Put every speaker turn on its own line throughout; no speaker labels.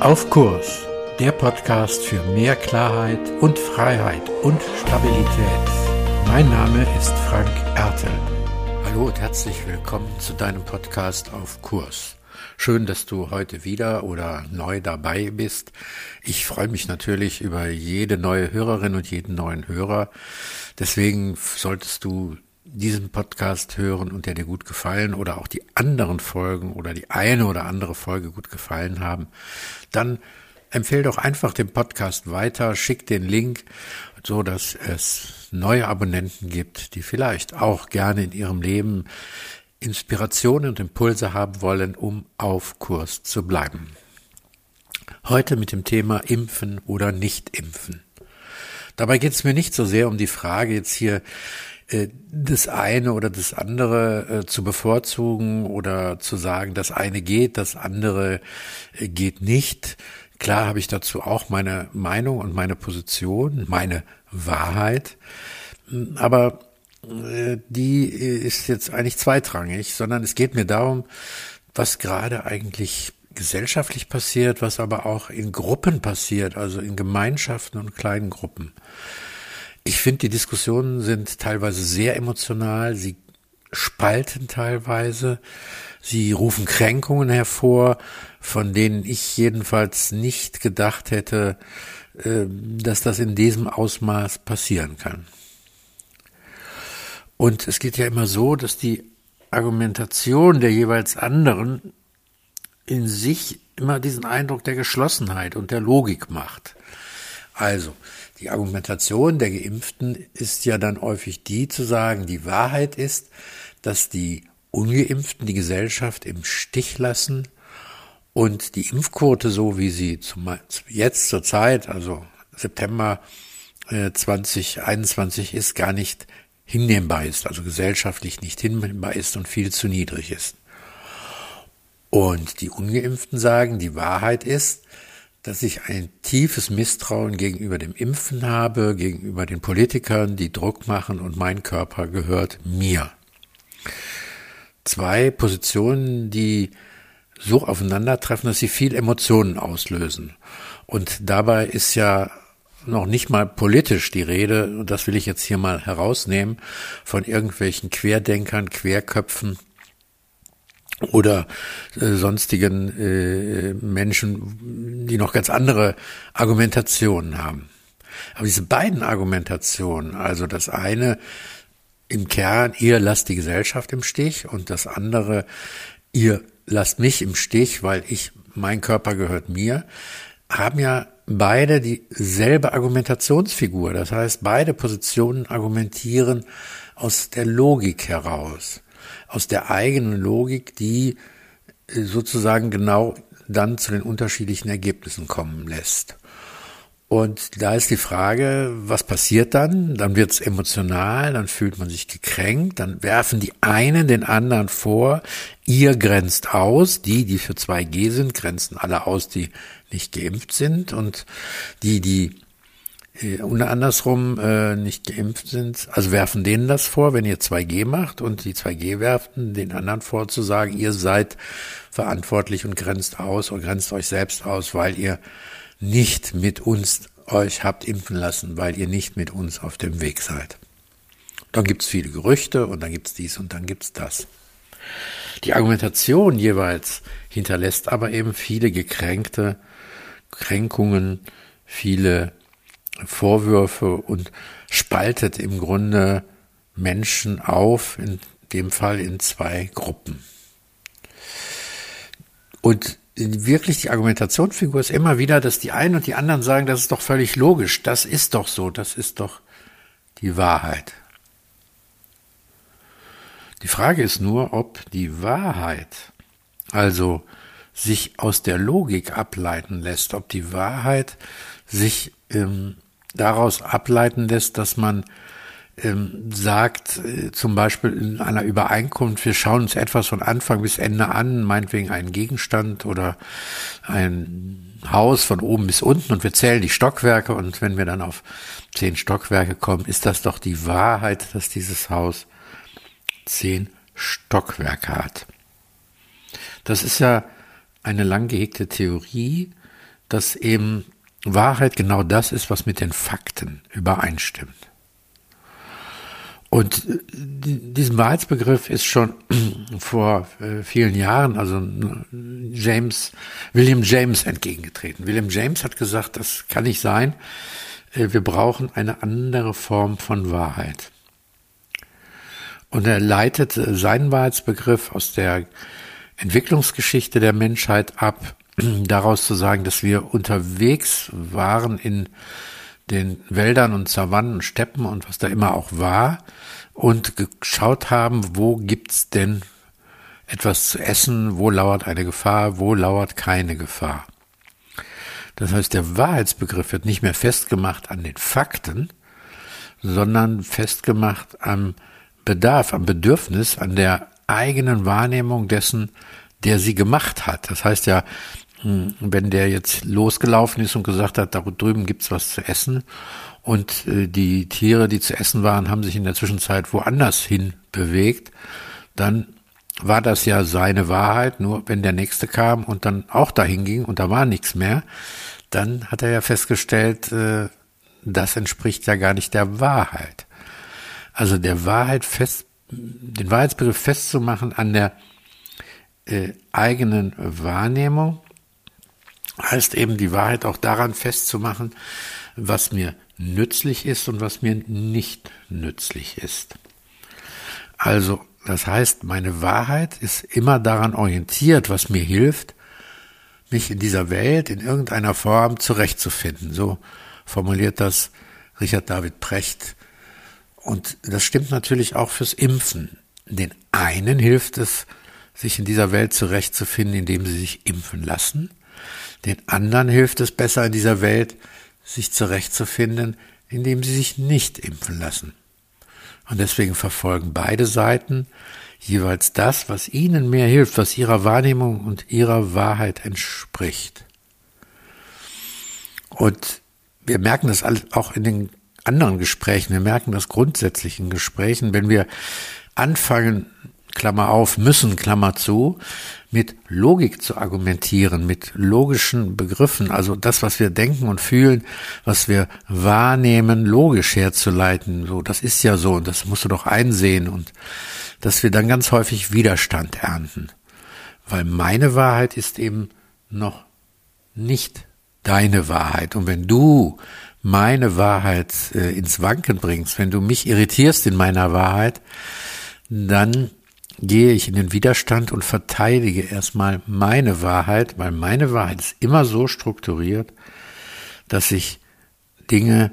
Auf Kurs, der Podcast für mehr Klarheit und Freiheit und Stabilität. Mein Name ist Frank Ertel. Hallo und herzlich willkommen zu deinem Podcast Auf Kurs. Schön, dass du heute wieder oder neu dabei bist. Ich freue mich natürlich über jede neue Hörerin und jeden neuen Hörer. Deswegen solltest du diesen Podcast hören und der dir gut gefallen oder auch die anderen Folgen oder die eine oder andere Folge gut gefallen haben, dann empfehle doch einfach den Podcast weiter, schick den Link, so dass es neue Abonnenten gibt, die vielleicht auch gerne in ihrem Leben Inspirationen und Impulse haben wollen, um auf Kurs zu bleiben. Heute mit dem Thema Impfen oder nicht impfen. Dabei geht es mir nicht so sehr um die Frage jetzt hier das eine oder das andere äh, zu bevorzugen oder zu sagen, das eine geht, das andere äh, geht nicht. Klar habe ich dazu auch meine Meinung und meine Position, meine Wahrheit, aber die ist jetzt eigentlich zweitrangig, sondern es geht mir darum, was gerade eigentlich gesellschaftlich passiert, was aber auch in Gruppen passiert, also in Gemeinschaften und kleinen Gruppen. Ich finde, die Diskussionen sind teilweise sehr emotional, sie spalten teilweise, sie rufen Kränkungen hervor, von denen ich jedenfalls nicht gedacht hätte, äh, dass das in diesem Ausmaß passieren kann. Und es geht ja immer so, dass die Argumentation der jeweils anderen in sich immer diesen Eindruck der Geschlossenheit und der Logik macht. Also, die Argumentation der Geimpften ist ja dann häufig die zu sagen, die Wahrheit ist, dass die ungeimpften die Gesellschaft im Stich lassen und die Impfquote, so wie sie zum, jetzt zur Zeit, also September 2021 äh, ist, gar nicht hinnehmbar ist, also gesellschaftlich nicht hinnehmbar ist und viel zu niedrig ist. Und die Ungeimpften sagen, die Wahrheit ist, dass ich ein tiefes Misstrauen gegenüber dem Impfen habe, gegenüber den Politikern, die Druck machen und mein Körper gehört mir. Zwei Positionen, die so aufeinandertreffen, dass sie viel Emotionen auslösen. Und dabei ist ja noch nicht mal politisch die Rede, und das will ich jetzt hier mal herausnehmen, von irgendwelchen Querdenkern, Querköpfen, oder äh, sonstigen äh, Menschen, die noch ganz andere Argumentationen haben. Aber diese beiden Argumentationen, also das eine im Kern, ihr lasst die Gesellschaft im Stich und das andere, ihr lasst mich im Stich, weil ich, mein Körper gehört mir, haben ja beide dieselbe Argumentationsfigur. Das heißt, beide Positionen argumentieren aus der Logik heraus aus der eigenen Logik, die äh, sozusagen genau dann zu den unterschiedlichen Ergebnissen kommen lässt. Und da ist die Frage, was passiert dann? Dann wird es emotional, dann fühlt man sich gekränkt, dann werfen die einen den anderen vor, ihr grenzt aus, die, die für 2G sind, grenzen alle aus, die nicht geimpft sind und die, die und andersrum äh, nicht geimpft sind, also werfen denen das vor, wenn ihr 2G macht und die 2G werfen den anderen vor zu sagen, ihr seid verantwortlich und grenzt aus und grenzt euch selbst aus, weil ihr nicht mit uns euch habt impfen lassen, weil ihr nicht mit uns auf dem Weg seid. Dann gibt's viele Gerüchte und dann gibt's dies und dann gibt's das. Die Argumentation jeweils hinterlässt aber eben viele gekränkte Kränkungen, viele Vorwürfe und spaltet im Grunde Menschen auf, in dem Fall in zwei Gruppen. Und wirklich die Argumentationsfigur ist immer wieder, dass die einen und die anderen sagen, das ist doch völlig logisch, das ist doch so, das ist doch die Wahrheit. Die Frage ist nur, ob die Wahrheit, also sich aus der Logik ableiten lässt, ob die Wahrheit sich ähm, daraus ableiten lässt, dass man ähm, sagt, äh, zum Beispiel in einer Übereinkunft, wir schauen uns etwas von Anfang bis Ende an, meinetwegen einen Gegenstand oder ein Haus von oben bis unten und wir zählen die Stockwerke und wenn wir dann auf zehn Stockwerke kommen, ist das doch die Wahrheit, dass dieses Haus zehn Stockwerke hat. Das ist ja eine lang gehegte Theorie, dass eben Wahrheit genau das ist, was mit den Fakten übereinstimmt. Und äh, diesem Wahrheitsbegriff ist schon vor äh, vielen Jahren, also James, William James entgegengetreten. William James hat gesagt, das kann nicht sein. Äh, wir brauchen eine andere Form von Wahrheit. Und er leitet seinen Wahrheitsbegriff aus der Entwicklungsgeschichte der Menschheit ab, daraus zu sagen, dass wir unterwegs waren in den Wäldern und Savannen und Steppen und was da immer auch war und geschaut haben, wo gibt's denn etwas zu essen, wo lauert eine Gefahr, wo lauert keine Gefahr. Das heißt, der Wahrheitsbegriff wird nicht mehr festgemacht an den Fakten, sondern festgemacht am Bedarf, am Bedürfnis, an der eigenen Wahrnehmung dessen, der sie gemacht hat. Das heißt ja, wenn der jetzt losgelaufen ist und gesagt hat, da drüben gibt's was zu essen und äh, die Tiere, die zu essen waren, haben sich in der Zwischenzeit woanders hin bewegt, dann war das ja seine Wahrheit, nur wenn der nächste kam und dann auch dahin ging und da war nichts mehr, dann hat er ja festgestellt, äh, das entspricht ja gar nicht der Wahrheit. Also der Wahrheit fest, den Wahrheitsbegriff festzumachen an der äh, eigenen Wahrnehmung, heißt eben die Wahrheit auch daran festzumachen, was mir nützlich ist und was mir nicht nützlich ist. Also, das heißt, meine Wahrheit ist immer daran orientiert, was mir hilft, mich in dieser Welt in irgendeiner Form zurechtzufinden. So formuliert das Richard David Precht. Und das stimmt natürlich auch fürs Impfen. Den einen hilft es, sich in dieser Welt zurechtzufinden, indem sie sich impfen lassen. Den anderen hilft es besser in dieser Welt, sich zurechtzufinden, indem sie sich nicht impfen lassen. Und deswegen verfolgen beide Seiten jeweils das, was ihnen mehr hilft, was ihrer Wahrnehmung und ihrer Wahrheit entspricht. Und wir merken das auch in den anderen Gesprächen, wir merken das grundsätzlich in Gesprächen, wenn wir anfangen, Klammer auf, müssen, Klammer zu, mit Logik zu argumentieren, mit logischen Begriffen, also das, was wir denken und fühlen, was wir wahrnehmen, logisch herzuleiten. So, das ist ja so und das musst du doch einsehen und dass wir dann ganz häufig Widerstand ernten. Weil meine Wahrheit ist eben noch nicht deine Wahrheit. Und wenn du meine Wahrheit äh, ins Wanken bringst, wenn du mich irritierst in meiner Wahrheit, dann gehe ich in den Widerstand und verteidige erstmal meine Wahrheit, weil meine Wahrheit ist immer so strukturiert, dass ich Dinge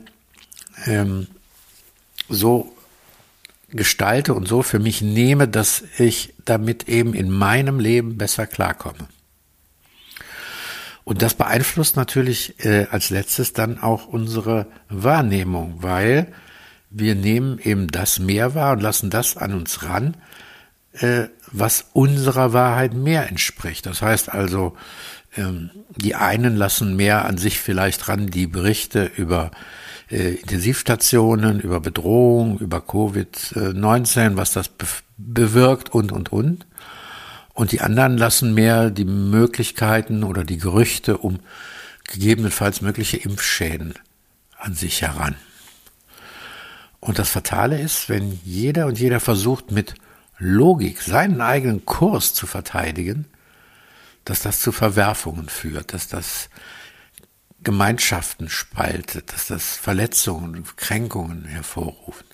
ähm, so gestalte und so für mich nehme, dass ich damit eben in meinem Leben besser klarkomme. Und das beeinflusst natürlich äh, als letztes dann auch unsere Wahrnehmung, weil wir nehmen eben das mehr wahr und lassen das an uns ran, was unserer Wahrheit mehr entspricht. Das heißt also, ähm, die einen lassen mehr an sich vielleicht ran, die Berichte über äh, Intensivstationen, über Bedrohung, über Covid-19, was das be bewirkt und, und, und. Und die anderen lassen mehr die Möglichkeiten oder die Gerüchte um gegebenenfalls mögliche Impfschäden an sich heran. Und das Fatale ist, wenn jeder und jeder versucht, mit Logik, seinen eigenen Kurs zu verteidigen, dass das zu Verwerfungen führt, dass das Gemeinschaften spaltet, dass das Verletzungen und Kränkungen hervorruft.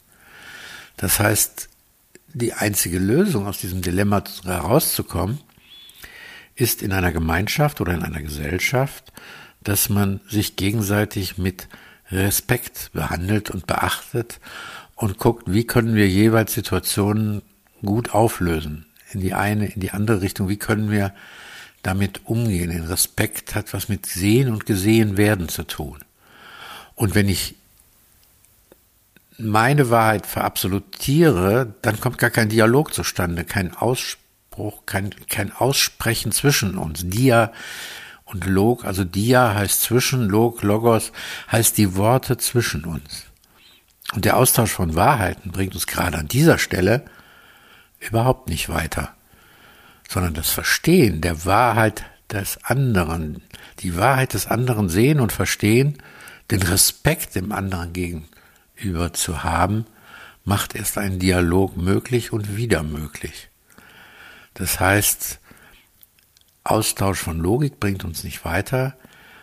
Das heißt, die einzige Lösung aus diesem Dilemma herauszukommen, ist in einer Gemeinschaft oder in einer Gesellschaft, dass man sich gegenseitig mit Respekt behandelt und beachtet und guckt, wie können wir jeweils Situationen gut auflösen. In die eine, in die andere Richtung. Wie können wir damit umgehen? Den Respekt hat was mit Sehen und Gesehen werden zu tun. Und wenn ich meine Wahrheit verabsolutiere, dann kommt gar kein Dialog zustande, kein Ausspruch, kein, kein Aussprechen zwischen uns. Dia und Log, also Dia heißt zwischen, Log, Logos heißt die Worte zwischen uns. Und der Austausch von Wahrheiten bringt uns gerade an dieser Stelle überhaupt nicht weiter, sondern das Verstehen der Wahrheit des anderen, die Wahrheit des anderen sehen und verstehen, den Respekt dem anderen gegenüber zu haben, macht erst einen Dialog möglich und wieder möglich. Das heißt, Austausch von Logik bringt uns nicht weiter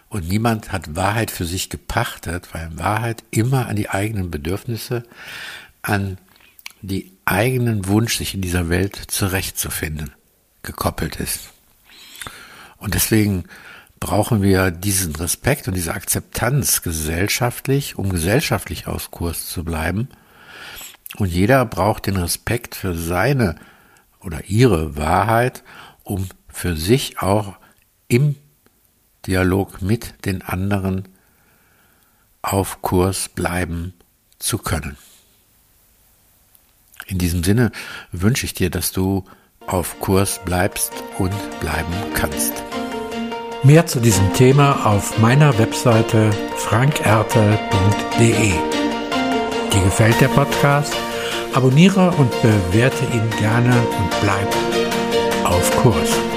und niemand hat Wahrheit für sich gepachtet, weil Wahrheit immer an die eigenen Bedürfnisse, an die eigenen Wunsch, sich in dieser Welt zurechtzufinden, gekoppelt ist. Und deswegen brauchen wir diesen Respekt und diese Akzeptanz gesellschaftlich, um gesellschaftlich aus Kurs zu bleiben. Und jeder braucht den Respekt für seine oder ihre Wahrheit, um für sich auch im Dialog mit den anderen auf Kurs bleiben zu können. In diesem Sinne wünsche ich dir, dass du auf Kurs bleibst und bleiben kannst.
Mehr zu diesem Thema auf meiner Webseite frankerte.de. Dir gefällt der Podcast? Abonniere und bewerte ihn gerne und bleib auf Kurs.